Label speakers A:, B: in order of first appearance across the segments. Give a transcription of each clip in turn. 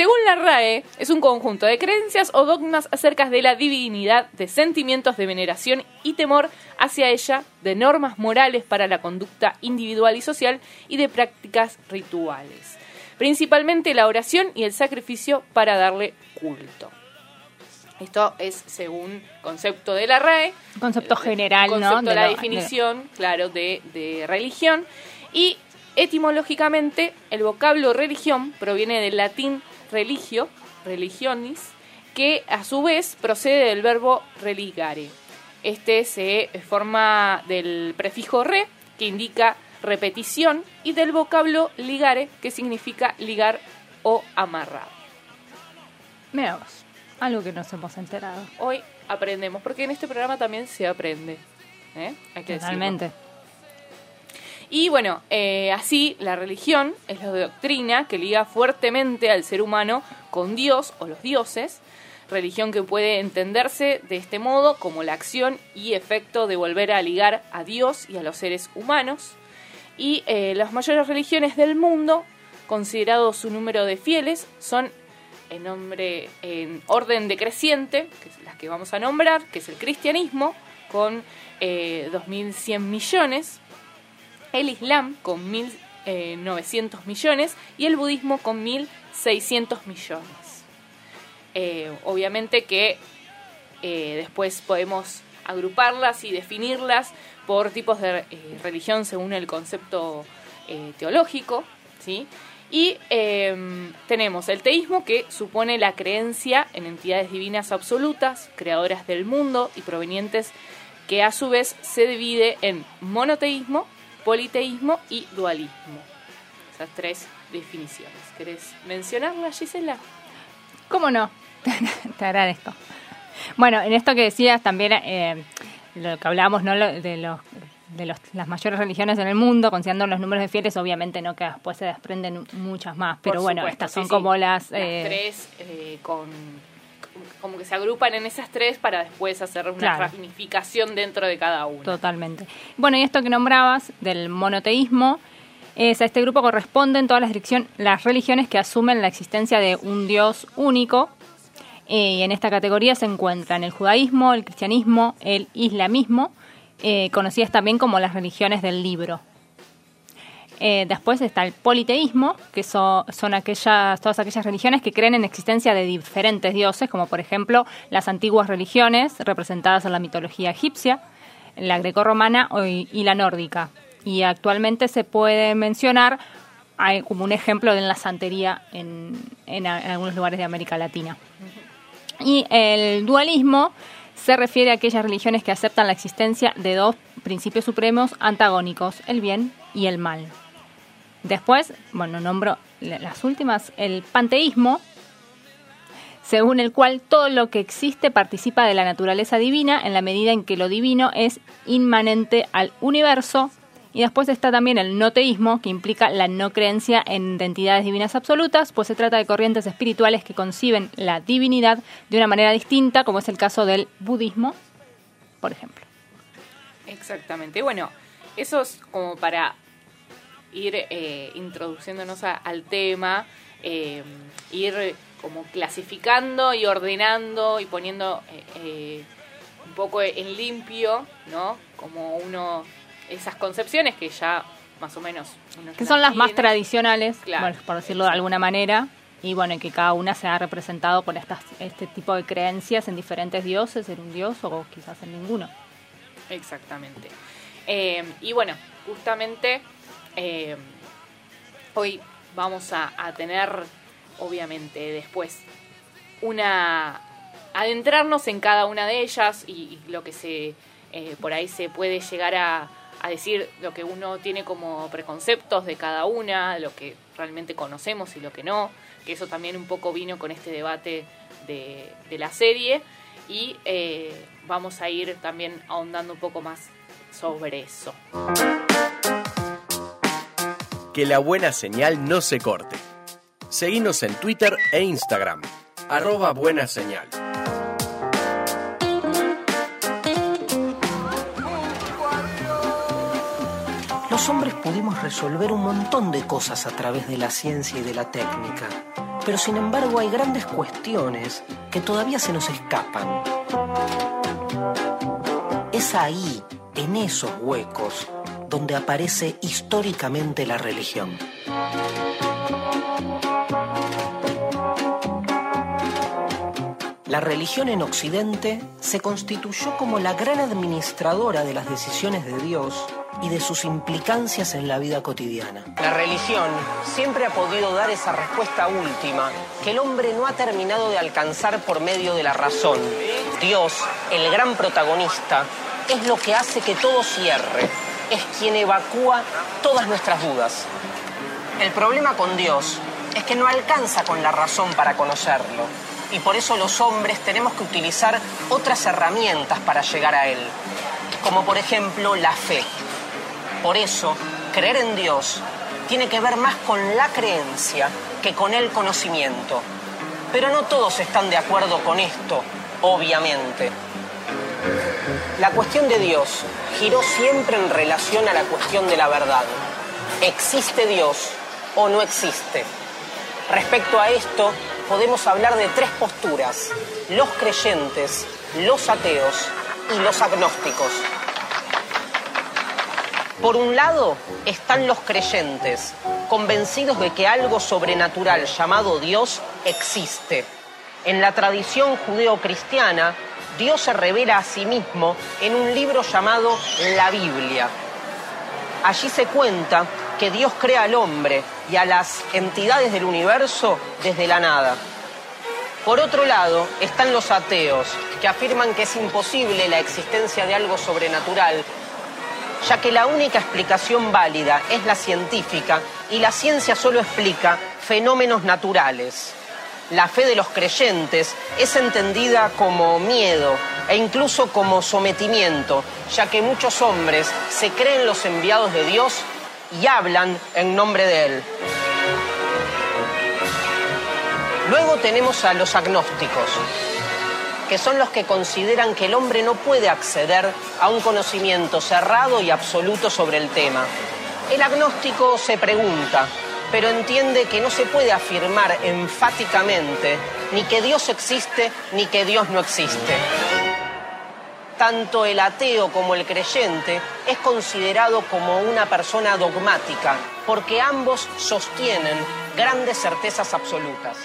A: Según la RAE, es un conjunto de creencias o dogmas acerca de la divinidad, de sentimientos de veneración y temor hacia ella, de normas morales para la conducta individual y social y de prácticas rituales. Principalmente la oración y el sacrificio para darle culto. Esto es según concepto de la RAE.
B: Concepto general,
A: concepto
B: ¿no?
A: de la definición, claro, de, de religión. Y etimológicamente, el vocablo religión proviene del latín religio, religionis, que a su vez procede del verbo religare. Este se forma del prefijo re, que indica repetición, y del vocablo ligare, que significa ligar o amarrar.
B: Mira vos, algo que nos hemos enterado.
A: Hoy aprendemos, porque en este programa también se aprende. ¿eh? Hay que decirlo. Y bueno, eh, así la religión es la doctrina que liga fuertemente al ser humano con Dios o los dioses, religión que puede entenderse de este modo como la acción y efecto de volver a ligar a Dios y a los seres humanos. Y eh, las mayores religiones del mundo, considerado su número de fieles, son en, nombre, en orden decreciente, que es las que vamos a nombrar, que es el cristianismo, con eh, 2.100 millones, el Islam con 1.900 millones y el budismo con 1.600 millones. Eh, obviamente que eh, después podemos agruparlas y definirlas por tipos de eh, religión según el concepto eh, teológico, ¿sí? Y eh, tenemos el teísmo que supone la creencia en entidades divinas absolutas, creadoras del mundo y provenientes que a su vez se divide en monoteísmo, politeísmo y dualismo. Esas tres definiciones. ¿Querés mencionarlas, Gisela?
B: ¿Cómo no? Te agradezco. Bueno, en esto que decías también, eh, lo que hablábamos ¿no? De, los, de los- las mayores religiones en el mundo, considerando los números de fieles, obviamente no que después se desprenden muchas más, pero
A: Por
B: bueno,
A: supuesto,
B: estas son
A: sí.
B: como las...
A: Las
B: eh,
A: tres eh, con como que se agrupan en esas tres para después hacer una
B: Claro.
A: ramificación dentro de cada una.
B: Totalmente. Bueno, y esto que nombrabas del monoteísmo, es a este grupo corresponden todas las, las religiones que asumen la existencia de un Dios único. Eh, y en esta categoría se encuentran el judaísmo, el cristianismo, el islamismo, eh, conocidas también como las religiones del libro. Eh, después está el politeísmo, que so- son aquellas, todas aquellas religiones que creen en existencia de diferentes dioses, como por ejemplo las antiguas religiones representadas en la mitología egipcia, la grecorromana y la nórdica. Y actualmente se puede mencionar como un ejemplo de la santería en algunos lugares de América Latina. Y el dualismo se refiere a aquellas religiones que aceptan la existencia de dos principios supremos antagónicos, el bien y el mal. Después, bueno, nombro la- las últimas, el panteísmo, según el cual todo lo que existe participa de la naturaleza divina en la medida en que lo divino es inmanente al universo. Y después está también el noteísmo, que implica la no creencia en entidades divinas absolutas, pues se trata de corrientes espirituales que conciben la divinidad de una manera distinta, como es el caso del budismo, por ejemplo.
A: Exactamente. Bueno, eso es como para ir eh, introduciéndonos a- al tema, eh, ir como clasificando y ordenando y poniendo eh, eh, un poco en limpio, ¿no? Como uno, esas concepciones que ya más o menos... uno
B: Que son las más tradicionales,
A: Claro,
B: bueno, por decirlo de alguna manera, y bueno, que cada una se ha representado por estas, este tipo de creencias en diferentes dioses, en un dios o quizás en ninguno.
A: Exactamente. Y bueno, justamente eh, hoy vamos a, tener, obviamente, después una adentrarnos en cada una de ellas y, lo que se eh, por ahí se puede llegar a, decir lo que uno tiene como preconceptos de cada una, lo que realmente conocemos y lo que no, que eso también un poco vino con este debate de, de la serie y eh, vamos a ir también ahondando un poco más sobre eso.
C: Que la buena señal no se corte. Seguinos en Twitter e Instagram, arroba buena señal.
D: Los hombres pudimos resolver un montón de cosas a través de la ciencia y de la técnica, pero sin embargo hay grandes cuestiones que todavía se nos escapan. Es ahí, en esos huecos, donde aparece históricamente la religión. La religión en Occidente se constituyó como la gran administradora de las decisiones de Dios y de sus implicancias en la vida cotidiana. La religión siempre ha podido dar esa respuesta última que el hombre no ha terminado de alcanzar por medio de la razón. Dios, el gran protagonista, es lo que hace que todo cierre, es quien evacúa todas nuestras dudas. El problema con Dios es que no alcanza con la razón para conocerlo y por eso los hombres tenemos que utilizar otras herramientas para llegar a Él, como por ejemplo la fe. Por eso, creer en Dios tiene que ver más con la creencia que con el conocimiento. Pero no todos están de acuerdo con esto, obviamente. La cuestión de Dios giró siempre en relación a la cuestión de la verdad. ¿Existe Dios o no existe? Respecto a esto, podemos hablar de tres posturas, los creyentes, los ateos y los agnósticos. Por un lado están los creyentes, convencidos de que algo sobrenatural llamado Dios existe. En la tradición judeo-cristiana, Dios se revela a sí mismo en un libro llamado la Biblia. Allí se cuenta que Dios crea al hombre y a las entidades del universo desde la nada. Por otro lado, están los ateos, que afirman que es imposible la existencia de algo sobrenatural ya que la única explicación válida es la científica y la ciencia solo explica fenómenos naturales. La fe de los creyentes es entendida como miedo e incluso como sometimiento, ya que muchos hombres se creen los enviados de Dios y hablan en nombre de Él. Luego tenemos a los agnósticos, que son los que consideran que el hombre no puede acceder a un conocimiento cerrado y absoluto sobre el tema. El agnóstico se pregunta, pero entiende que no se puede afirmar enfáticamente ni que Dios existe ni que Dios no existe. Tanto el ateo como el creyente es considerado como una persona dogmática, porque ambos sostienen grandes certezas absolutas.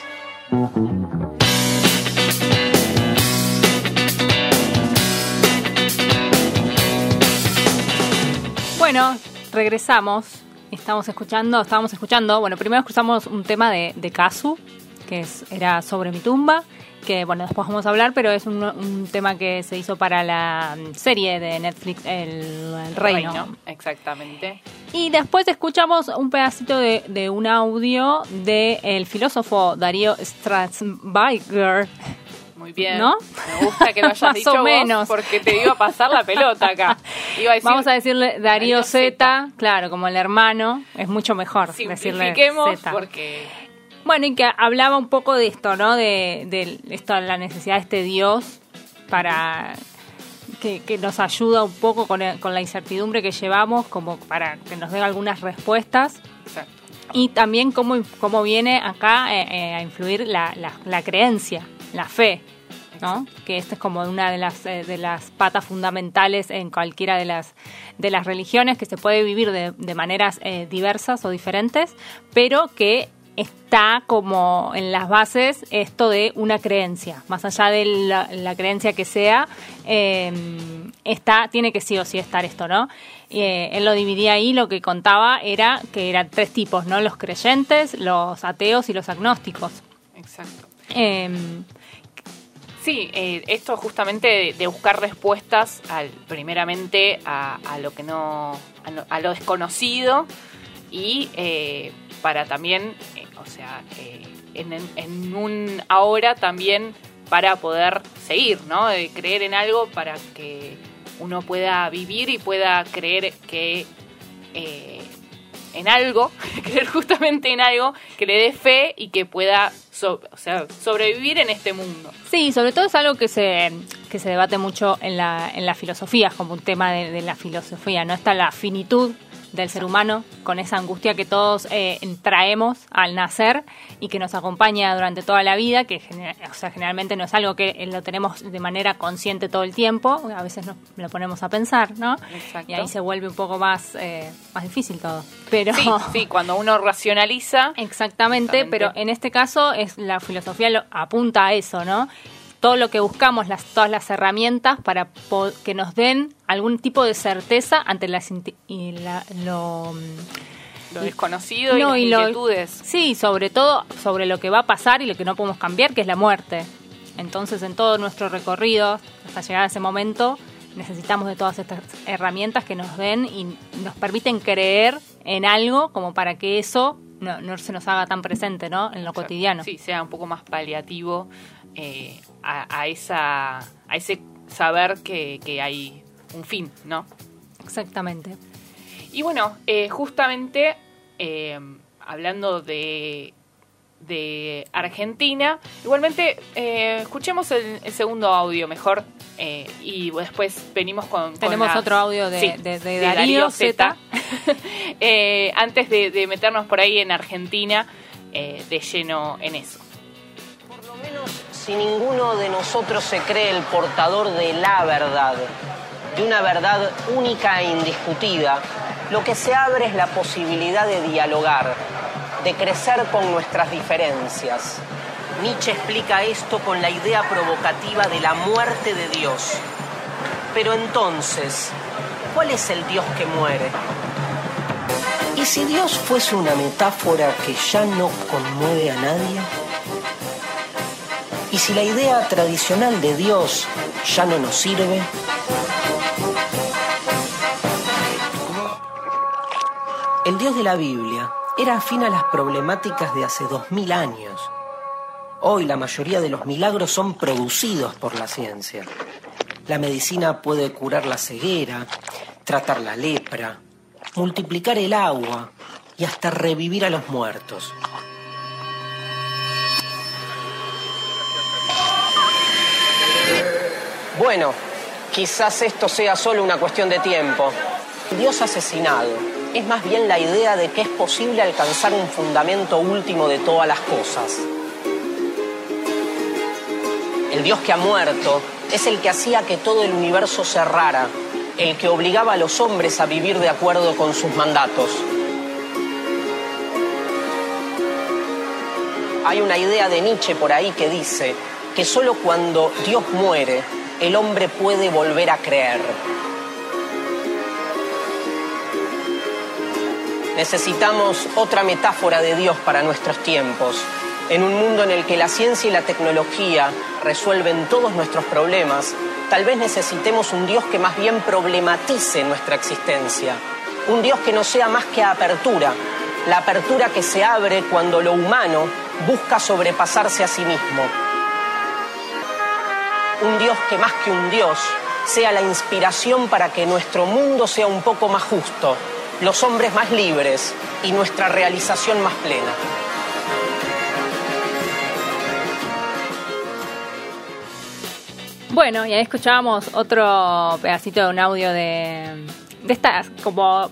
B: Bueno, regresamos. Estamos escuchando, estábamos escuchando, bueno, primero escuchamos un tema de, de Kazu, que es, era sobre mi tumba, que bueno, después vamos a hablar, pero es un, un tema que se hizo para la serie de Netflix, El, el Reino.
A: Exactamente.
B: Y después escuchamos un pedacito de, de un audio del filósofo Darío Strasberger,
A: Muy bien.
B: ¿No?
A: Me gusta que lo hayas
B: Más
A: dicho
B: o
A: vos,
B: menos.
A: porque te iba a pasar la pelota acá. Iba a decir,
B: Vamos a decirle Darío
A: Darío
B: Z, claro, como el hermano, es mucho mejor decirle
A: simplifiquemos
B: Z.
A: porque
B: Bueno, y que hablaba un poco de esto, ¿no? De, de esto, la necesidad de este Dios para que, que nos ayuda un poco con, el- con la incertidumbre que llevamos, como para que nos dé algunas respuestas.
A: Exacto.
B: Y también cómo, cómo viene acá eh, eh, a influir la, la, la creencia, la fe, ¿no? Que esta es como una de las, eh, de las patas fundamentales en cualquiera de las, de las religiones, que se puede vivir de, de maneras eh, diversas o diferentes, pero que está como en las bases esto de una creencia, más allá de la, la creencia que sea, eh, está, tiene que sí o sí estar esto, ¿no? Eh, él lo dividía ahí, lo que contaba era que eran tres tipos, ¿no? Los creyentes, los ateos y los agnósticos.
A: Exacto.
B: Eh,
A: Sí, eh, esto justamente de, buscar respuestas al, primeramente a, a lo que no, a lo, a lo desconocido y eh, para también, eh, o sea, eh, en- en un ahora también para poder seguir, ¿no? De creer en algo para que uno pueda vivir y pueda creer que eh, en algo, creer justamente en algo que le dé fe y que pueda o sea, sobrevivir en este mundo.
B: Sí, sobre todo es algo que se, que se debate mucho en la, en la filosofía, como un tema de, de la filosofía, ¿no? Está la finitud del ser humano, con esa angustia que todos eh, traemos al nacer y que nos acompaña durante toda la vida, que o sea, generalmente no es algo que eh, lo tenemos de manera consciente todo el tiempo, a veces nos lo ponemos a pensar, ¿no? Y ahí se vuelve un poco más, eh, más difícil todo. Pero,
A: sí, cuando uno racionaliza.
B: Exactamente, pero en este caso es la filosofía lo, apunta a eso, ¿no? Todo lo que buscamos, las, todas las herramientas para que nos den algún tipo de certeza ante las y
A: lo, desconocido y las inquietudes.
B: sí, sobre todo sobre lo que va a pasar y lo que no podemos cambiar, que es la muerte. Entonces, en todo nuestro recorrido, hasta llegar a ese momento, necesitamos de todas estas herramientas que nos den y nos permiten creer en algo como para que eso no, se nos haga tan presente ¿no? en lo cotidiano.
A: Sí, sea un poco más paliativo eh, a, esa, a ese saber que, hay un fin, ¿no?
B: Exactamente.
A: Y bueno, eh, justamente eh, hablando de, de Argentina, igualmente escuchemos el, segundo audio mejor y después venimos con...
B: Tenemos otro audio de, Darío, Z.
A: antes de meternos por ahí en Argentina de lleno en eso
D: si ninguno de nosotros se cree el portador de la verdad, de una verdad única e indiscutida, lo que se abre es la posibilidad de dialogar, de crecer con nuestras diferencias. Nietzsche explica esto con la idea provocativa de la muerte de Dios. Pero entonces, ¿cuál es el Dios que muere? ¿Y si Dios fuese una metáfora que ya no conmueve a nadie? Y si la idea tradicional de Dios ya no nos sirve, el Dios de la Biblia era afín a las problemáticas de hace dos mil años. Hoy la mayoría de los milagros son producidos por la ciencia. La medicina puede curar la ceguera, tratar la lepra, multiplicar el agua y hasta revivir a los muertos. Bueno, quizás esto sea solo una cuestión de tiempo. Dios asesinado es más bien la idea de que es posible alcanzar un fundamento último de todas las cosas. El Dios que ha muerto es el que hacía que todo el universo cerrara, el que obligaba a los hombres a vivir de acuerdo con sus mandatos. Hay una idea de Nietzsche por ahí que dice que solo cuando Dios muere el hombre puede volver a creer. Necesitamos otra metáfora de Dios para nuestros tiempos. En un mundo en el que la ciencia y la tecnología resuelven todos nuestros problemas, tal vez necesitemos un Dios que más bien problematice nuestra existencia. Un Dios que no sea más que apertura, la apertura que se abre cuando lo humano busca sobrepasarse a sí mismo un Dios que más que un Dios sea la inspiración para que nuestro mundo sea un poco más justo, los hombres más libres y nuestra realización más plena.
B: Bueno, y ahí escuchábamos otro pedacito de un audio de, de estas como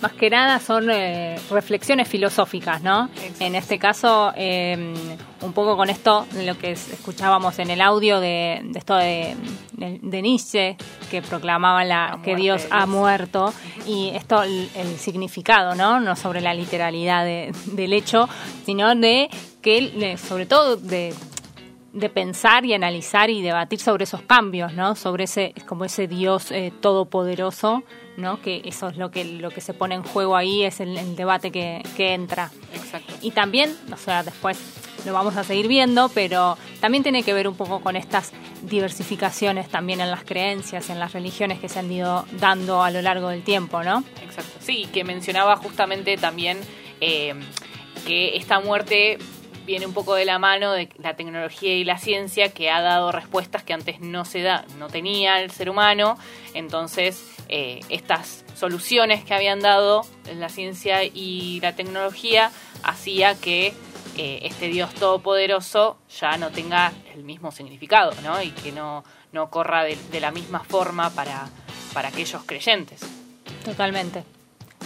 B: más que nada son eh, reflexiones filosóficas, ¿no? En este caso, em, un poco con esto, lo que escuchábamos en el audio de, esto de, Nietzsche, que proclamaba la, que Dios ha muerto, y esto, el, significado, ¿no? No sobre la literalidad del hecho, sino de que, sobre todo, de de pensar y analizar y debatir sobre esos cambios, ¿no? Sobre ese como ese Dios eh, todopoderoso ¿no? Que eso es lo que, lo que se pone en juego ahí, es el, debate que, entra.
A: Exacto.
B: Y también, o sea, después lo vamos a seguir viendo, pero también tiene que ver un poco con estas diversificaciones también en las creencias, en las religiones que se han ido dando a lo largo del tiempo, ¿no?
A: Exacto. Sí, que mencionaba justamente también eh, que esta muerte viene un poco de la mano de la tecnología y la ciencia que ha dado respuestas que antes no se da, no tenía el ser humano, entonces eh, estas soluciones que habían dado la ciencia y la tecnología hacía que eh, este Dios todopoderoso ya no tenga el mismo significado, ¿no? Y que no, no corra de, de la misma forma para, para aquellos creyentes.
B: Totalmente.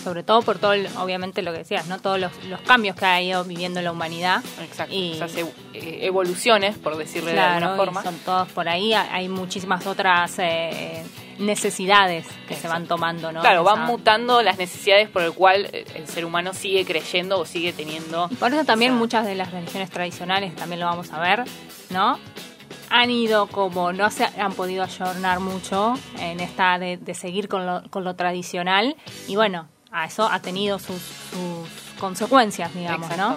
B: Sobre todo por todo, obviamente lo que decías, ¿no? Todos los, los cambios que ha ido viviendo la humanidad.
A: Exacto.
B: Y-
A: Esas eh, evoluciones, por decirle de alguna forma.
B: son todos por ahí. Hay muchísimas otras eh, necesidades que se van tomando, ¿no?
A: Claro, van mutando las necesidades por el cual eh, el ser humano sigue creyendo o sigue teniendo.
B: Y por eso también muchas de las religiones tradicionales, también lo vamos a ver, ¿no? Han ido como, no se han podido ayornar mucho en esta de, de seguir con lo, con lo tradicional. Y bueno, a eso ha tenido sus, consecuencias, digamos, ¿no?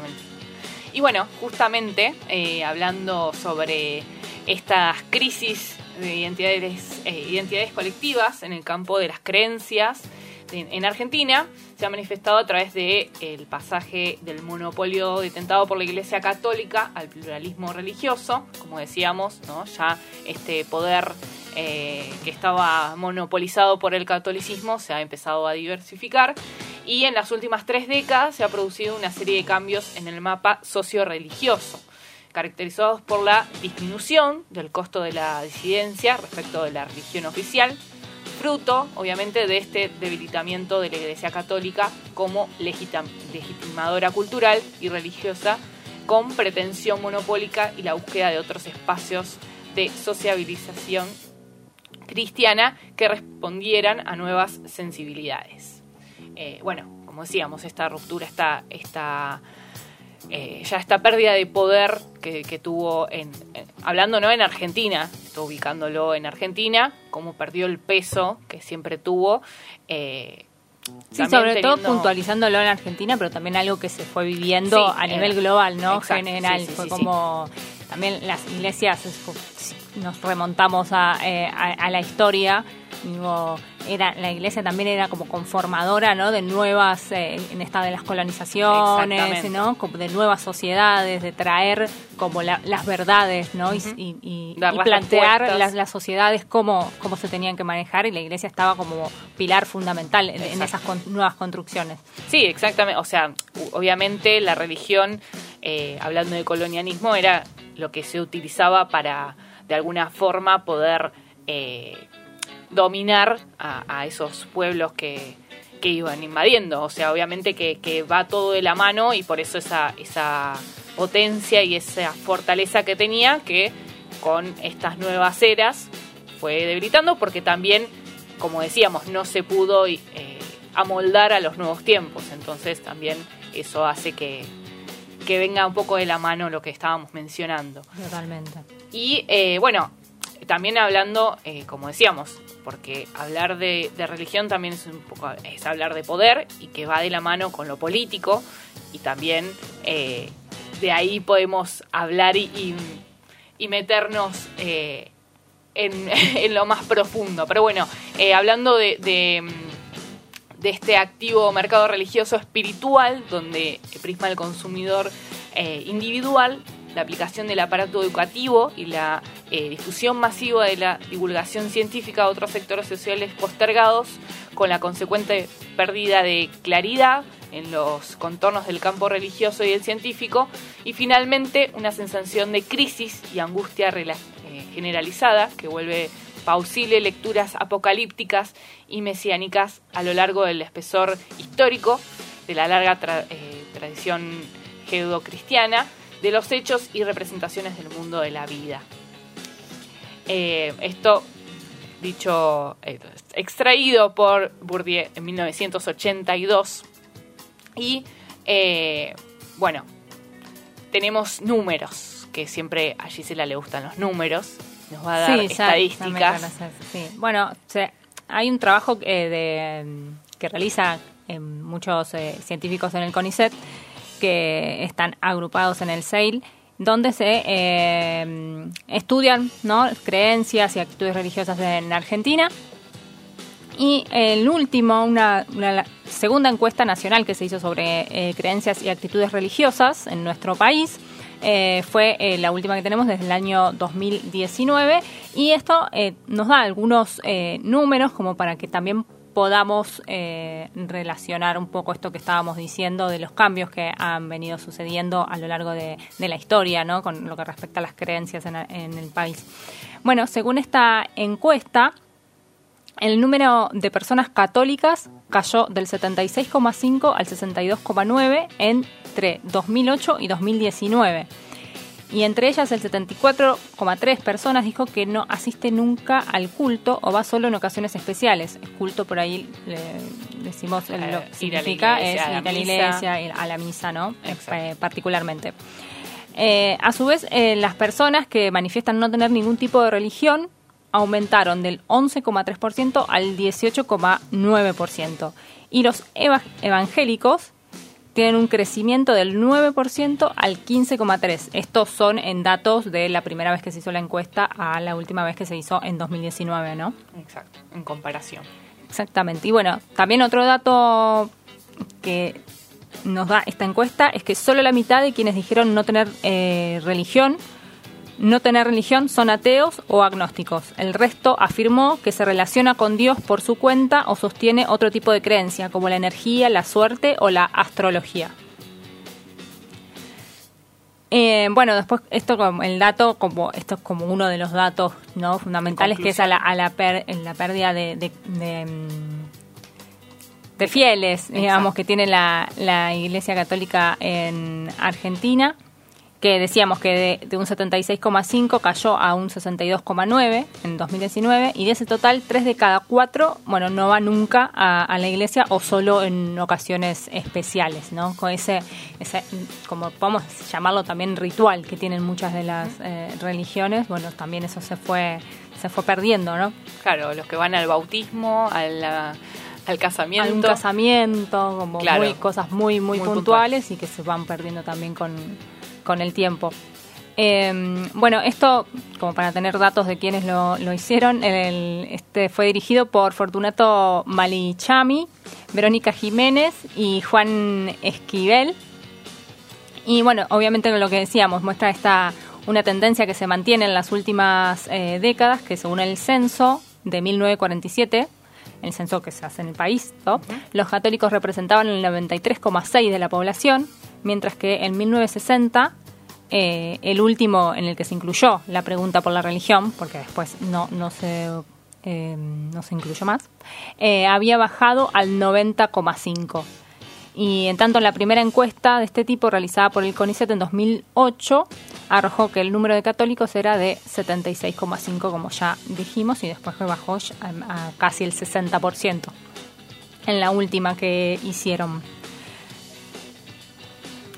A: Y bueno, justamente eh, hablando sobre estas crisis de identidades, eh, identidades colectivas en el campo de las creencias en, en Argentina, se ha manifestado a través de el pasaje del monopolio detentado por la Iglesia Católica al pluralismo religioso, como decíamos, ¿no? ya este poder eh, que estaba monopolizado por el catolicismo se ha empezado a diversificar. Y en las últimas tres décadas se ha producido una serie de cambios en el mapa socio-religioso, caracterizados por la disminución del costo de la disidencia respecto de la religión oficial, fruto, obviamente, de este debilitamiento de la Iglesia Católica como legitim- legitimadora cultural y religiosa, con pretensión monopólica y la búsqueda de otros espacios de sociabilización cristiana que respondieran a nuevas sensibilidades. Eh, bueno, como decíamos, esta ruptura, esta, esta eh, ya esta pérdida de poder que, tuvo en- hablando no en Argentina, estoy ubicándolo en Argentina, cómo perdió el peso que siempre tuvo. eh,
B: Sí, sobre todo
A: teniendo-
B: puntualizándolo en Argentina, pero también algo que se fue viendo
A: Sí,
B: a
A: eh,
B: nivel global, ¿no?
A: exacto,
B: General.
A: sí, sí,
B: fue como también las iglesias, nos remontamos a, eh, a- a la historia, digo, era, la iglesia también era como conformadora, ¿no? De nuevas, eh, en esta de las colonizaciones. ¿no? De nuevas sociedades, de traer como la- las verdades, ¿no? Y- y, y-
A: Dar
B: y
A: las
B: plantear las, las sociedades cómo, cómo se tenían que manejar y la iglesia estaba como pilar fundamental en, esas con- nuevas construcciones.
A: Sí, exactamente. O sea, obviamente la religión, eh, hablando de colonialismo, era lo que se utilizaba para, de alguna forma, poder eh, dominar a, a esos pueblos que, que iban invadiendo. O sea, obviamente que, que va todo de la mano y por eso esa, esa potencia y esa fortaleza que tenía que con estas nuevas eras fue debilitando porque también, como decíamos, no se pudo eh, amoldar a los nuevos tiempos. Entonces también eso hace que, que venga un poco de la mano lo que estábamos mencionando.
B: Totalmente.
A: Y eh, bueno, también hablando, eh, como decíamos, porque hablar de, religión también es un poco es hablar de poder y que va de la mano con lo político y también eh, de ahí podemos hablar y, meternos eh, en, lo más profundo. Pero bueno, hablando de, de, este activo mercado religioso espiritual, donde prisma el consumidor individual, la aplicación del aparato educativo y la eh, difusión masiva de la divulgación científica a otros sectores sociales postergados, con la consecuente pérdida de claridad en los contornos del campo religioso y el científico, y finalmente una sensación de crisis y angustia eh, generalizada que vuelve pausible lecturas apocalípticas y mesiánicas a lo largo del espesor histórico de la larga tra- eh, tradición de los hechos y representaciones del mundo de la vida. Eh, esto dicho, eh, extraído por Bourdieu en 1982. Y eh, bueno, tenemos números, que siempre a Gisela le gustan los números. Nos va a dar
B: Sí, ya- ya
A: estadísticas.
B: conoces, sí. Bueno, hay un trabajo eh, de, que realiza eh, muchos científicos en el CONICET que están agrupados en el SAIL, donde se eh, estudian ¿no? creencias y actitudes religiosas en Argentina. Y el último, una, segunda encuesta nacional que se hizo sobre eh, creencias y actitudes religiosas en nuestro país, eh, fue la última que tenemos desde el año 2019 y esto nos da algunos números como para que también podamos eh, relacionar un poco esto que estábamos diciendo de los cambios que han venido sucediendo a lo largo de, la historia, ¿no? Con lo que respecta a las creencias en, en el país. Bueno, según esta encuesta, el número de personas católicas cayó del 76,5 al 62,9 entre 2008 y 2019 y entre ellas el 74,3 personas dijo que no asiste nunca al culto o va solo en ocasiones especiales. El culto por ahí le decimos lo que significa es ir a la iglesia, ir a la misa, ¿no? Eh, particularmente. Eh, a su vez, eh, las personas que manifiestan no tener ningún tipo de religión aumentaron del 11,3% al 18,9%. Y los evangélicos tienen un crecimiento del 9% al 15,3%. Estos son en datos de la primera vez que se hizo la encuesta a la última vez que se hizo en 2019, ¿no?
A: Exacto, en comparación.
B: Exactamente. Y bueno, también otro dato que nos da esta encuesta es que solo la mitad de quienes dijeron no tener eh, religión no tener religión son ateos o agnósticos. El resto afirmó que se relaciona con Dios por su cuenta o sostiene otro tipo de creencia, como la energía, la suerte o la astrología. Eh, bueno, después esto como el dato, como esto es como uno de los datos no fundamentales, que es a la, a la, la pérdida de, de, mm, fieles, digamos, que tiene la, la Iglesia Católica en Argentina que decíamos que de, un 76,5 cayó a un 62,9 en 2019 y de ese total, tres de cada cuatro, bueno, no va nunca a, la iglesia o solo en ocasiones especiales, ¿no? Con ese, ese, como podemos llamarlo también ritual que tienen muchas de las eh, religiones, bueno, también eso se fue, se fue perdiendo, ¿no?
A: Claro, los que van al bautismo, al casamiento.
B: un casamiento, como muy, cosas muy, muy, puntuales y que se van perdiendo también con con el tiempo. Em, bueno, esto, como para tener datos de quienes lo, hicieron, el, este fue dirigido por Fortunato Malichami, Verónica Jiménez y Juan Esquivel. Y bueno, obviamente lo que decíamos, muestra esta una tendencia que se mantiene en las últimas eh, décadas, que según el censo de 1947, el censo que se hace en el país, los católicos representaban el 93,6 de la población, mientras que en 1960, eh, el último en el que se incluyó la pregunta por la religión, porque después no, no, se, eh, no se incluyó más, eh, había bajado al 90,5. Y en tanto, la primera encuesta de este tipo realizada por el CONICET en 2008 arrojó que el número de católicos era de 76,5, como ya dijimos, y después bajó a, a casi el 60% en la última que hicieron.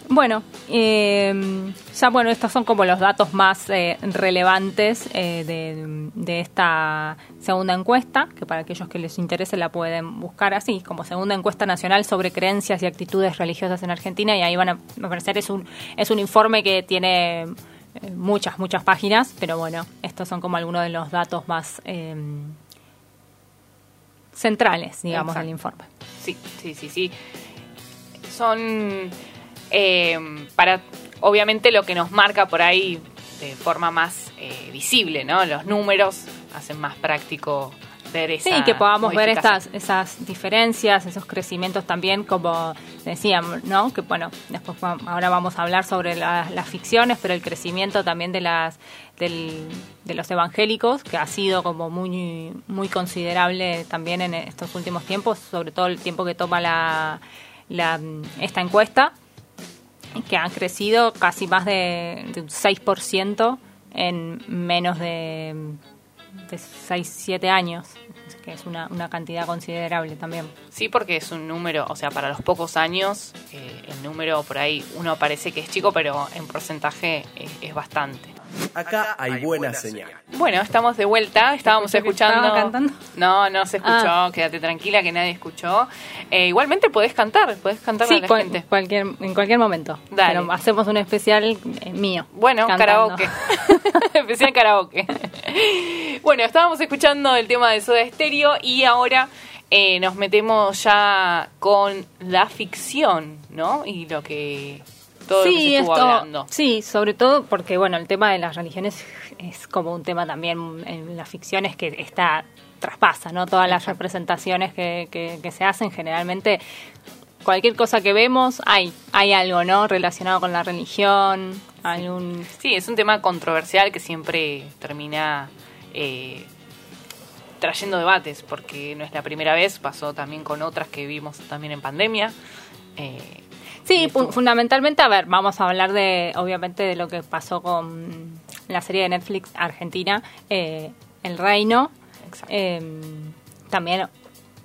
B: Bueno, eh, ya bueno, estos son como los datos más eh, relevantes eh, de, esta segunda encuesta, que para aquellos que les interese la pueden buscar así, como segunda encuesta nacional sobre creencias y actitudes religiosas en Argentina, y ahí van a aparecer, es un, es un informe que tiene eh, muchas, muchas páginas, pero bueno, estos son como algunos de los datos más centrales, digamos, del informe.
A: Sí, sí, sí, sí. Son eh, para obviamente lo que nos marca por ahí de forma más eh, visible, ¿no? Los números hacen más práctico ver esa
B: Sí, que podamos ver estas, esas diferencias, esos crecimientos también, como decíamos, ¿no? Que bueno, después ahora vamos a hablar sobre las ficciones, pero el crecimiento también de las del, de los evangélicos, que ha sido como muy, muy considerable también en estos últimos tiempos, sobre todo el tiempo que toma la, la esta encuesta que han crecido casi más de, un 6% en menos de, de 6, 7 años, que es una, una, cantidad considerable también.
A: Sí, porque es un número, o sea, para los pocos años, eh, el número por ahí uno parece que es chico, pero en porcentaje es bastante.
C: Acá hay buena señal.
A: Bueno, estamos de vuelta. Estábamos escuchando.
B: cantando?
A: No, no se escuchó. Ah. Quédate tranquila que nadie escuchó. Eh, igualmente podés cantar, podés cantar
B: sí, la gente. Cualquier, en cualquier momento. Dale. Pero hacemos un especial eh, mío.
A: Bueno, karaoke. especial karaoke. bueno, estábamos escuchando el tema de Soda Stereo y ahora eh, nos metemos ya con la ficción, ¿no? Y lo que todo lo que se estuvo hablando.
B: Sí, sobre todo porque, bueno, el tema de las religiones es como un tema también en las ficciones que está traspasa, ¿no? Todas las representaciones que, que, se hacen generalmente cualquier cosa que vemos hay hay algo no relacionado con la religión algún
A: sí es un tema controversial que siempre termina eh, trayendo debates porque no es la primera vez pasó también con otras que vimos también en pandemia
B: eh, sí fundamentalmente a ver vamos a hablar de obviamente de lo que pasó con la serie de Netflix argentina eh, el reino. Em, también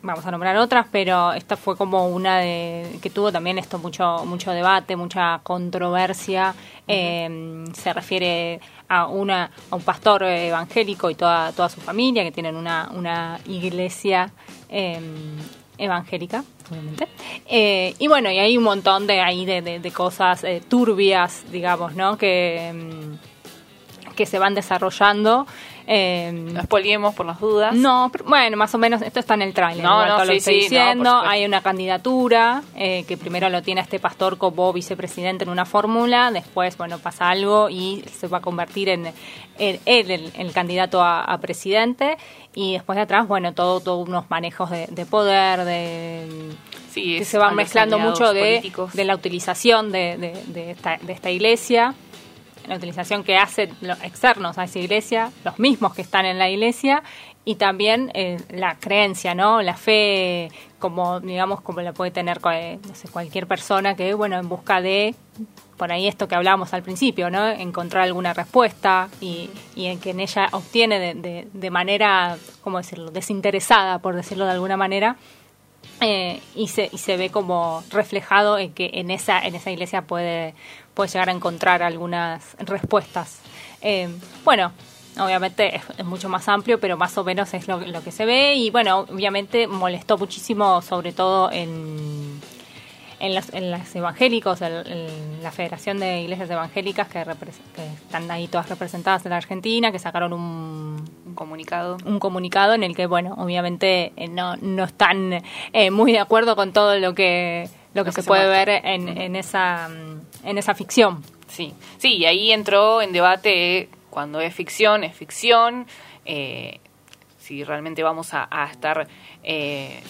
B: vamos a nombrar otras, pero esta fue como una de que tuvo también esto mucho mucho debate, mucha controversia. Em, se refiere a una a un pastor evangélico y toda toda su familia que tienen una una iglesia em, evangélica, obviamente. Eh, y bueno, y hay un montón de ahí de, cosas eh, turbias, digamos, ¿no? Que que se van desarrollando
A: eh, no poliemos por las dudas.
B: No, bueno, más o menos, esto está en el tráiler. No, no, lo estoy diciendo. Hay una candidatura eh, que primero lo tiene este pastor como vicepresidente en una fórmula, después, bueno, pasa algo y se va a convertir en, él el, candidato a, presidente y después de atrás, bueno, todo, todos unos manejos de, poder, de... Sí, que se van mezclando mucho de, de, la utilización de, de, esta, de esta iglesia la utilización que hacen los externos a esa iglesia, los mismos que están en la iglesia, y también eh, la creencia, ¿no? La fe, como digamos, como la puede tener no sé, cualquier persona que, bueno, en busca de, por ahí esto que hablábamos al principio, ¿no? Encontrar alguna respuesta y, y en que en ella obtiene de, de, manera, ¿cómo decirlo?, desinteresada, por decirlo de alguna manera, eh, y, se, y se ve como reflejado en que en esa, en esa iglesia puede puede llegar a encontrar algunas respuestas. Eh, bueno, obviamente es, mucho más amplio, pero más o menos es lo, que se ve y bueno, obviamente molestó muchísimo, sobre todo en, en, las, en las evangélicos, en, la Federación de Iglesias Evangélicas que, están ahí todas representadas en la Argentina, que sacaron un,
A: comunicado.
B: Un comunicado en el que, bueno, obviamente eh, no, no están eh, muy de acuerdo con todo lo que lo que, se, puede ver en, en, esa, en esa ficción.
A: Sí, sí, y ahí entró en debate cuando es ficción, es ficción, eh, si realmente vamos a, estar eh,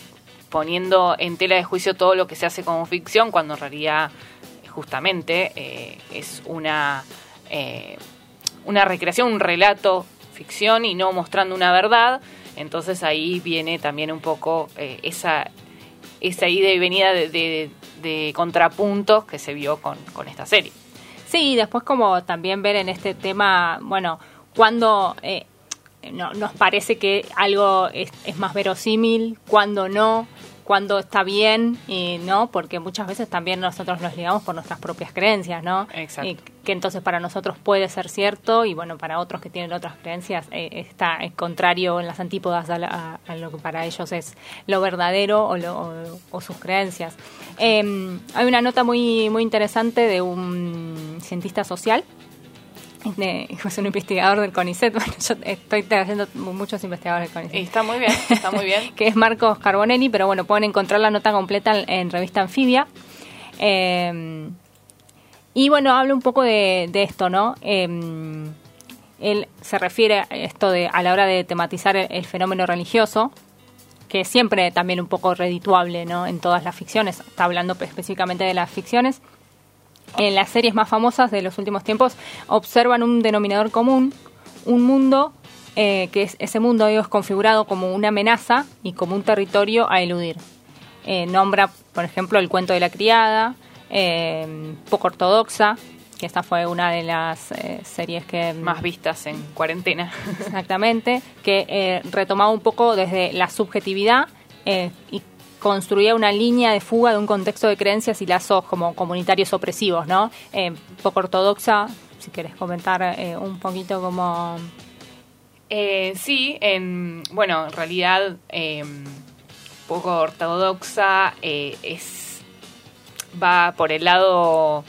A: poniendo en tela de juicio todo lo que se hace como ficción, cuando en realidad justamente eh, es una, una recreación, un relato ficción y no mostrando una verdad. Entonces ahí viene también un poco esa esa ida y venida de, contrapuntos que se vio con, esta serie.
B: Sí, después como también ver en este tema, bueno, cuando eh, no, nos parece que algo es, es más verosímil, cuando no, cuando está bien y no, porque muchas veces también nosotros nos ligamos por nuestras propias creencias, ¿no?
A: Exacto.
B: Y que entonces para nosotros puede ser cierto y bueno, para otros que tienen otras creencias eh, está es contrario en las antípodas a, lo que para ellos es lo verdadero o, sus creencias. Em, hay una nota muy, muy interesante de un cientista social es un investigador del CONICET. Bueno, yo estoy trayendo muchos investigadores del CONICET.
A: Está muy bien, está muy bien.
B: que es Marcos Carbonelli, pero bueno, pueden encontrar la nota completa en, revista Anfibia. Eh, y bueno, habla un poco de, esto, ¿no? Eh, él se refiere a esto de a la hora de tematizar el, fenómeno religioso, que siempre también un poco redituable, ¿no? En todas las ficciones. Está hablando específicamente de las ficciones en las series más famosas de los últimos tiempos observan un denominador común, un mundo eh, que es, ese mundo es configurado como una amenaza y como un territorio a eludir. Eh, nombra, por ejemplo, el cuento de la criada, eh, poco ortodoxa, que esta fue una de las series que
A: más vistas en cuarentena.
B: Exactamente, que retomaba un poco desde la subjetividad y construía una línea de fuga de un contexto de creencias y lazos como comunitarios opresivos, ¿no? Eh, poco ortodoxa, si quieres comentar eh, un poquito como...
A: Eh, sí, en, bueno, en realidad poco ortodoxa es va por el lado...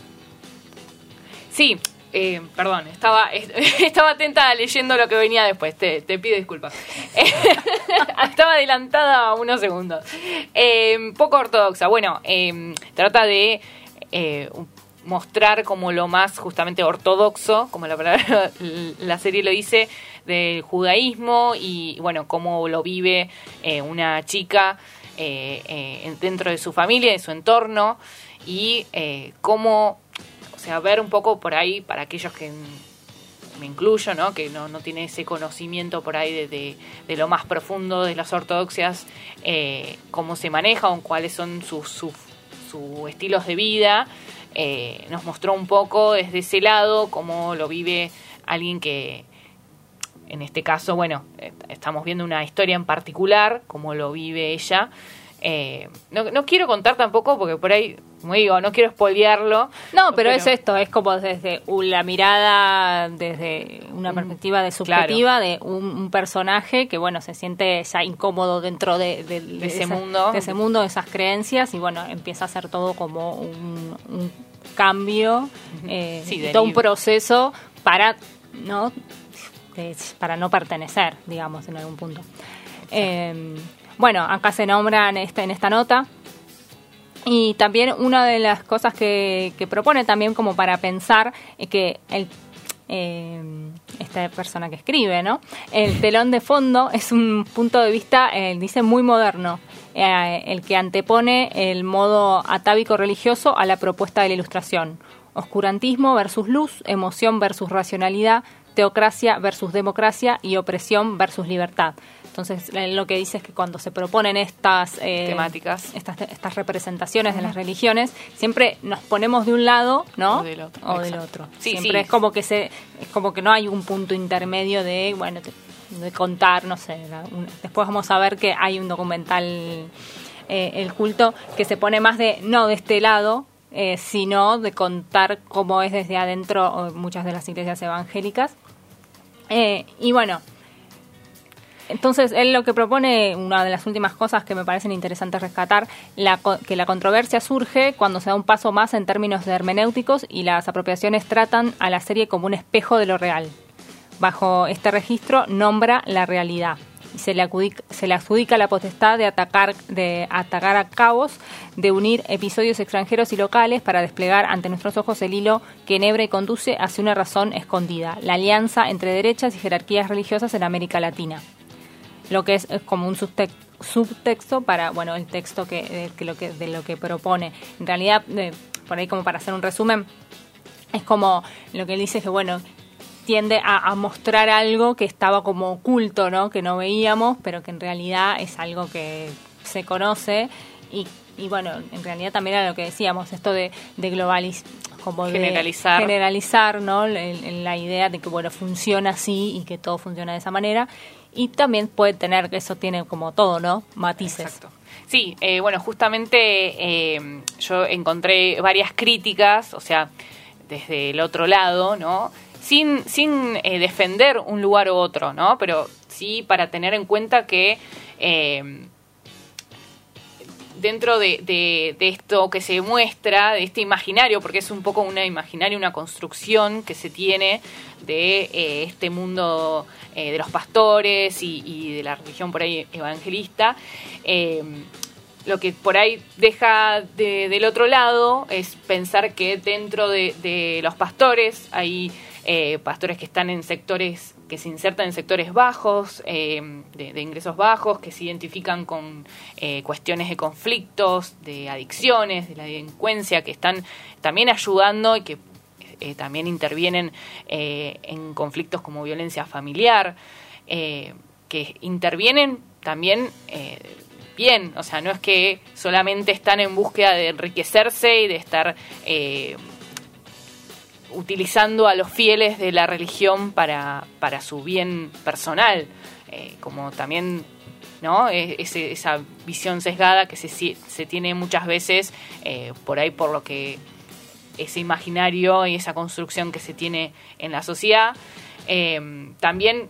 A: Sí, eh, perdón, estaba, estaba atenta leyendo lo que venía después, te, pido disculpas. estaba adelantada unos segundos. Eh, poco ortodoxa. Bueno, eh, trata de mostrar como lo más justamente ortodoxo, como la, palabra, la serie lo dice, del judaísmo y bueno, cómo lo vive una chica dentro de su familia, de su entorno y cómo, sea, ver un poco por ahí para aquellos que me incluyo, ¿no? que no, no tiene ese conocimiento por ahí de, de, lo más profundo de las ortodoxias, cómo se maneja o cuáles son sus, estilos de vida. nos mostró un poco desde ese lado cómo lo vive alguien que, en este caso, bueno, eh, estamos viendo una historia en particular, como lo vive ella. Eh, no, quiero contar tampoco, porque por ahí, como digo, no quiero spoilearlo.
B: No, pero, es esto, es como desde la mirada, desde una perspectiva de subjetiva de un, personaje que, bueno, se siente ya incómodo dentro de,
A: ese mundo.
B: De ese mundo, de esas creencias, y bueno, empieza a ser todo como un, cambio, eh, todo un proceso para no para no pertenecer, digamos, en algún punto. Em, bueno, acá se nombran este, en esta nota. Y también una de las cosas que, propone también como para pensar es que el, em, esta persona que escribe, ¿no? El telón de fondo es un punto de vista, eh, dice, muy moderno, eh, el que antepone el modo atávico religioso a la propuesta de la ilustración. Oscurantismo versus luz, emoción versus racionalidad, teocracia versus democracia y opresión versus libertad. Entonces, lo que dice es que cuando se proponen estas
A: eh, temáticas,
B: estas, estas representaciones de las religiones, siempre nos ponemos de un lado, ¿no?
A: O del otro.
B: O del otro. siempre es como que se, es como que no hay un punto intermedio de, bueno, de contar, no sé. después vamos a ver que hay un documental, eh, el culto, que se pone más de no de este lado, eh, sino de contar cómo es desde adentro muchas de las iglesias evangélicas. Eh, y bueno, entonces él lo que propone, una de las últimas cosas que me parecen interesantes rescatar, la, que la controversia surge cuando se da un paso más en términos de hermenéuticos y las apropiaciones tratan a la serie como un espejo de lo real. Bajo este registro nombra la realidad se le, se le adjudica la potestad de atacar, de atacar a cabos, de unir episodios extranjeros y locales para desplegar ante nuestros ojos el hilo que enhebra y conduce hacia una razón escondida, la alianza entre derechas y jerarquías religiosas en América Latina. Lo que es, como un subtexto para bueno el texto que, lo que de lo que propone. En realidad, por ahí como para hacer un resumen, es como lo que él dice que bueno tiende a, mostrar algo que estaba como oculto, ¿no? Que no veíamos, pero que en realidad es algo que se conoce y, y bueno, en realidad también era lo que decíamos, esto de, de globalizar como
A: generalizar.
B: generalizar, ¿no? En, la idea de que, bueno, funciona así y que todo funciona de esa manera. Y también puede tener, que eso tiene como todo, ¿no? Matices.
A: Exacto. Sí, eh, bueno, justamente eh, yo encontré varias críticas, o sea, desde el otro lado, ¿no? sin, sin eh, defender un lugar u otro, ¿no? Pero sí para tener en cuenta que eh, dentro de, esto que se muestra, de este imaginario, porque es un poco una imaginario, una construcción que se tiene de eh, este mundo de los pastores y, de la religión por ahí evangelista, lo que por ahí deja del otro lado es pensar que dentro de, de los pastores hay eh, pastores que están en sectores, que se insertan en sectores bajos, eh, de, ingresos bajos, que se identifican con eh, cuestiones de conflictos, de adicciones, de la delincuencia, que están también ayudando y que también intervienen en conflictos como violencia familiar, que intervienen también bien, o sea, no es que solamente están en búsqueda de enriquecerse y de estar utilizando a los fieles de la religión para, para su bien personal, eh, como también ¿no? esa visión sesgada que se, se tiene muchas veces eh, por ahí por lo que ese imaginario y esa construcción que se tiene en la sociedad. Eh, también,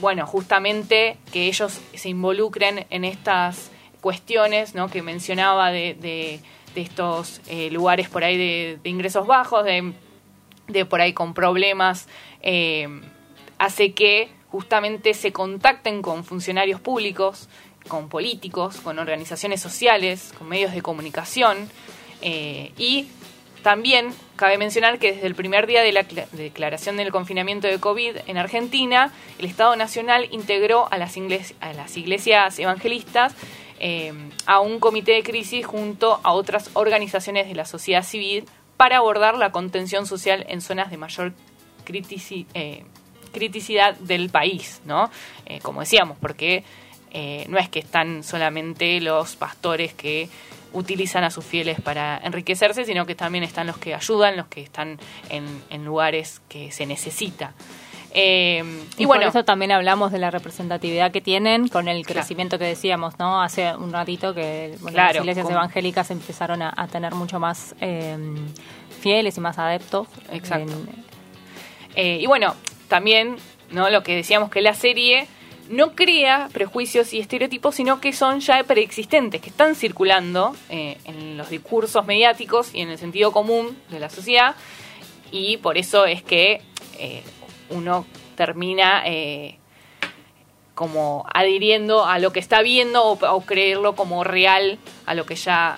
A: bueno, justamente que ellos se involucren en estas cuestiones ¿no? que mencionaba de, de, estos lugares por ahí de, de ingresos bajos, de por ahí con problemas, eh, hace que justamente se contacten con funcionarios públicos, con políticos, con organizaciones sociales, con medios de comunicación eh, y también cabe mencionar que desde el primer día de la declaración del confinamiento de COVID en Argentina, el Estado Nacional integró a las, iglesias evangelistas eh, a un comité de crisis junto a otras organizaciones de la sociedad civil para abordar la contención social en zonas de mayor eh, criticidad del país, ¿no? Eh, como decíamos, porque no es que están solamente los pastores que utilizan a sus fieles para enriquecerse, sino que también están los que ayudan, los que están en, lugares que se necesita.
B: Eh, y, bueno, por eso también hablamos de la representatividad que tienen con el crecimiento que decíamos, ¿no? Hace un ratito que las iglesias evangélicas empezaron a, tener mucho más eh, fieles y más adeptos.
A: Exacto. Eh, y bueno, también, ¿no? Lo que decíamos que la serie no crea prejuicios y estereotipos, sino que son ya preexistentes, que están circulando eh, en los discursos mediáticos y en el sentido común de la sociedad, y por eso es que eh, uno termina eh, como adhiriendo a lo que está viendo o, creerlo como real a lo que ya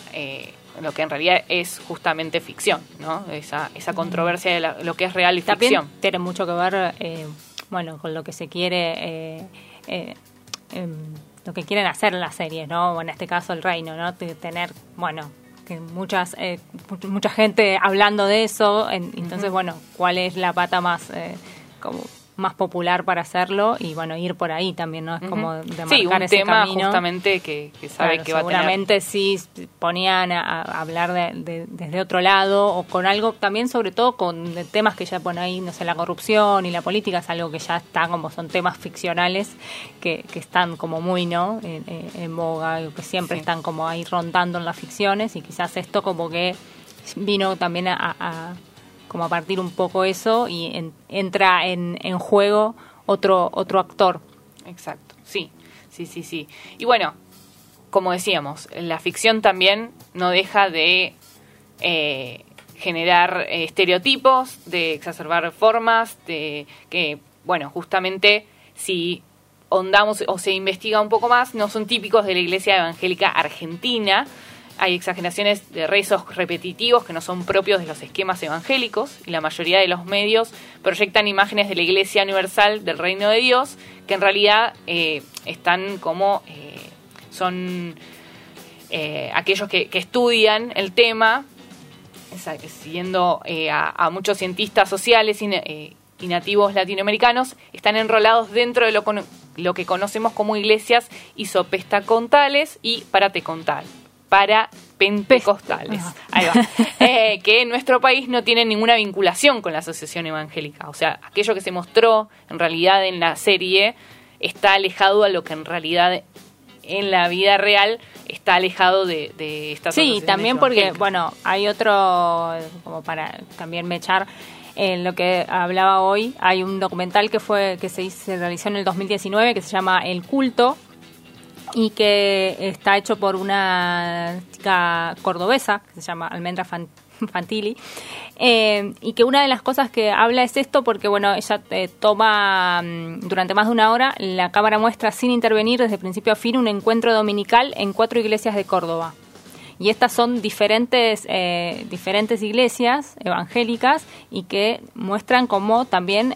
A: lo que en realidad es justamente ficción, ¿no? Esa, esa controversia de lo que es real y ficción.
B: Tiene mucho que ver, bueno, con lo que se quiere eh, em, lo que quieren hacer en la serie, ¿no? O en este caso el reino, ¿no? tener, bueno, que muchas eh, mucha gente hablando de eso, entonces, bueno, ¿cuál es la pata más eh, como más popular para hacerlo y bueno ir por ahí también no es como de
A: sí, un tema justamente que, sabe que va a
B: tener. seguramente sí ponían a, hablar de, desde otro lado o con algo también sobre todo con temas que ya ponen ahí no sé la corrupción y la política es algo que ya está como son temas ficcionales que, que están como muy no en, en boga que siempre están como ahí rondando en las ficciones y quizás esto como que vino también a como a partir un poco eso y entra en, en juego otro, otro actor.
A: Exacto, sí, sí, sí, sí. Y bueno, como decíamos, la ficción también no deja de eh, generar estereotipos, de exacerbar formas, de que, bueno, justamente si ondamos o se investiga un poco más, no son típicos de la Iglesia Evangélica Argentina, hay exageraciones de rezos repetitivos que no son propios de los esquemas evangélicos y la mayoría de los medios proyectan imágenes de la Iglesia Universal del Reino de Dios que en realidad eh, están como eh, son eh, aquellos que, estudian el tema, siguiendo a, muchos cientistas sociales y, nativos latinoamericanos, están enrolados dentro de lo, lo que conocemos como iglesias isopestacontales y paratecontales para pentecostales. Eh, que en nuestro país no tienen ninguna vinculación con la asociación evangélica. O sea, aquello que se mostró en realidad en la serie está alejado a lo que en realidad en la vida real está alejado de, de estas
B: Sí, también porque, bueno, hay otro, como para también mechar, en lo que hablaba hoy, hay un documental que fue que se, se realizó en el 2019 que se llama El culto, y que está hecho por una chica cordobesa que se llama Almendra Fantilli eh, y que una de las cosas que habla es esto porque bueno ella eh, toma mm, durante más de una hora la cámara muestra sin intervenir desde principio a fin un encuentro dominical en cuatro iglesias de Córdoba. Y estas son diferentes eh, diferentes iglesias evangélicas y que muestran como también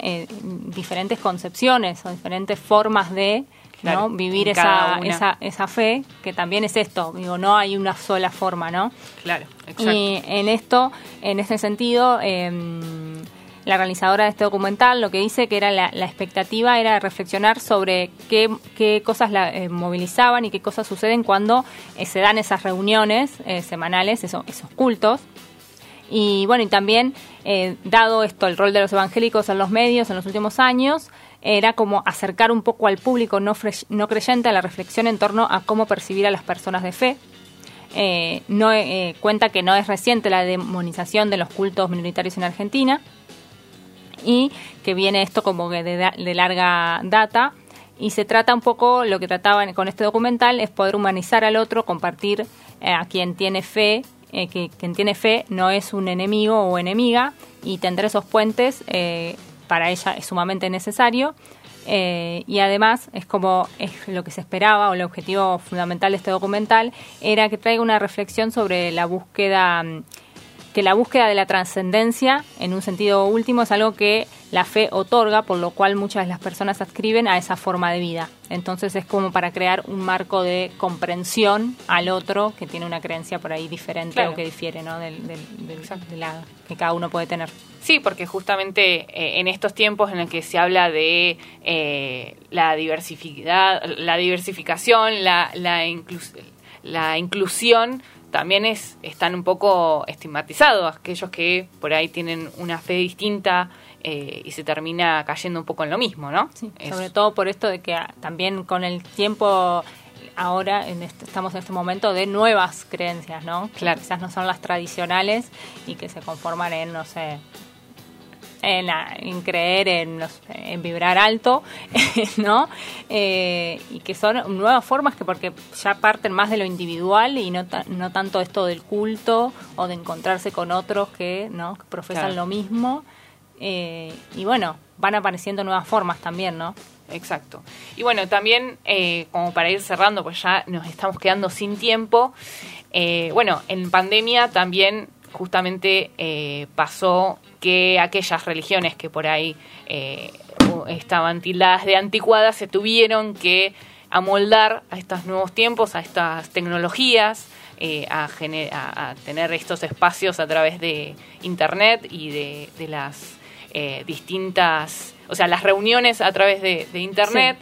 B: diferentes concepciones o diferentes formas de ¿no? Vivir esa, esa, esa fe, que también es esto, digo, no hay una sola forma, ¿no?
A: Claro, exacto.
B: Y en esto, en este sentido, em, la realizadora de este documental lo que dice que era la, expectativa era reflexionar sobre qué, qué cosas la eh, movilizaban y qué cosas suceden cuando eh, se dan esas reuniones eh, semanales, esos, esos cultos. Y bueno, y también, dado esto, el rol de los evangélicos en los medios en los últimos años, era como acercar un poco al público no, no creyente a la reflexión en torno a cómo percibir a las personas de fe. Eh, no eh, cuenta que no es reciente la demonización de los cultos minoritarios en Argentina y que viene esto como que de, larga data y se trata un poco lo que trataban con este documental es poder humanizar al otro compartir eh, a quien tiene fe que quien tiene fe no es un enemigo o enemiga y tender esos puentes para ella es sumamente necesario. Eh, y además es como es lo que se esperaba o el objetivo fundamental de este documental era que traiga una reflexión sobre la búsqueda mm, que la búsqueda de la trascendencia, en un sentido último, es algo que la fe otorga, por lo cual muchas de las personas adscriben a esa forma de vida. Entonces es como para crear un marco de comprensión al otro que tiene una creencia por ahí diferente o que difiere ¿no? del, de la que cada uno puede tener.
A: Sí, porque justamente eh, en estos tiempos en los que se habla de eh, la diversidad, la diversificación, la, la, la inclusión, también es, están un poco estigmatizados aquellos que por ahí tienen una fe distinta eh, y se termina cayendo un poco en lo mismo, ¿no?
B: sobre todo por esto de que ah, también con el tiempo ahora en este, estamos en este momento de nuevas creencias, ¿no?
A: Claro.
B: quizás no son las tradicionales y que se conforman en, no sé, en, creer en, en vibrar alto, ¿no? Eh, y que son nuevas formas que porque ya parten más de lo individual y no, no tanto esto del culto o de encontrarse con otros que, ¿no? profesan lo mismo. Eh, y bueno, van apareciendo nuevas formas también, ¿no?
A: Exacto. Y bueno, también eh, como para ir cerrando, pues ya nos estamos quedando sin tiempo. bueno, en pandemia también justamente pasó que aquellas religiones que por ahí eh, estaban tildadas de anticuadas se tuvieron que amoldar a estos nuevos tiempos, a estas tecnologías, eh, a, a, tener estos espacios a través de Internet y de, las eh, distintas, o sea, las reuniones a través de, Internet.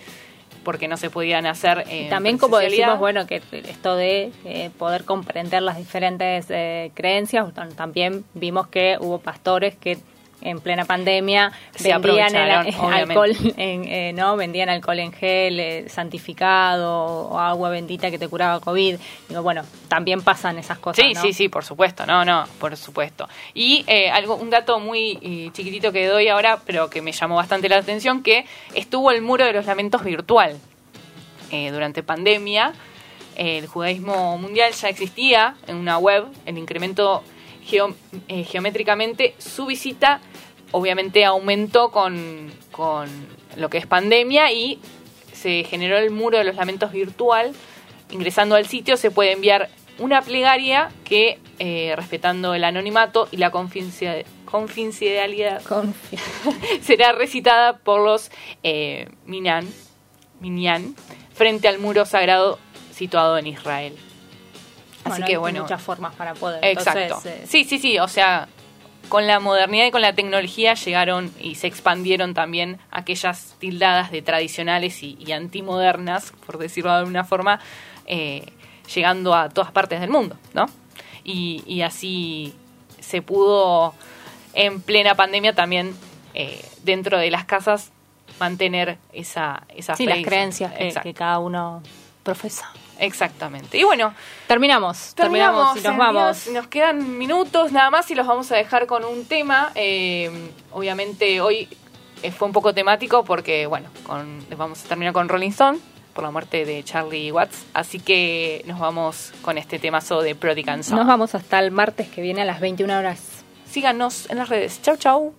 A: Porque no se podían hacer.
B: También, como decimos, bueno, que esto de poder comprender las diferentes creencias, también vimos que hubo pastores que en plena pandemia vendían alcohol en, eh, no vendían alcohol en gel eh, santificado o agua bendita que te curaba covid. Digo bueno también pasan esas cosas
A: sí sí sí por supuesto. No no por supuesto. Y eh, algo un dato muy chiquitito que doy ahora pero que me llamó bastante la atención que estuvo el muro de los lamentos virtual durante pandemia. El judaísmo mundial ya existía en una web el incremento geométricamente. Su visita obviamente aumentó con, lo que es pandemia y se generó el muro de los lamentos virtual. Ingresando al sitio se puede enviar una plegaria que, eh, respetando el anonimato y la confidencialidad, será recitada por los eh, Minyan, frente al muro sagrado situado en Israel.
B: Así que bueno. Hay muchas formas para poder.
A: Exacto. Eh, sí, sí, sí. O sea, con la modernidad y con la tecnología llegaron y se expandieron también aquellas tildadas de tradicionales y, antimodernas, por decirlo de alguna forma, eh, llegando a todas partes del mundo, ¿no? Y, así se pudo en plena pandemia también eh, dentro de las casas mantener esa, esa
B: sí, las creencias que cada uno profesa.
A: Exactamente. Y bueno,
B: terminamos. Terminamos, y nos vamos.
A: Nos quedan minutos nada más y los vamos a dejar con un tema. Eh, obviamente hoy eh, fue un poco temático porque, bueno, con, vamos a terminar con Rolling Stone por la muerte de Charlie Watts. Así que nos vamos con este temazo de Prodigy
B: Nos vamos hasta el martes que viene a las 21 horas.
A: Síganos en las redes. Chau, chau.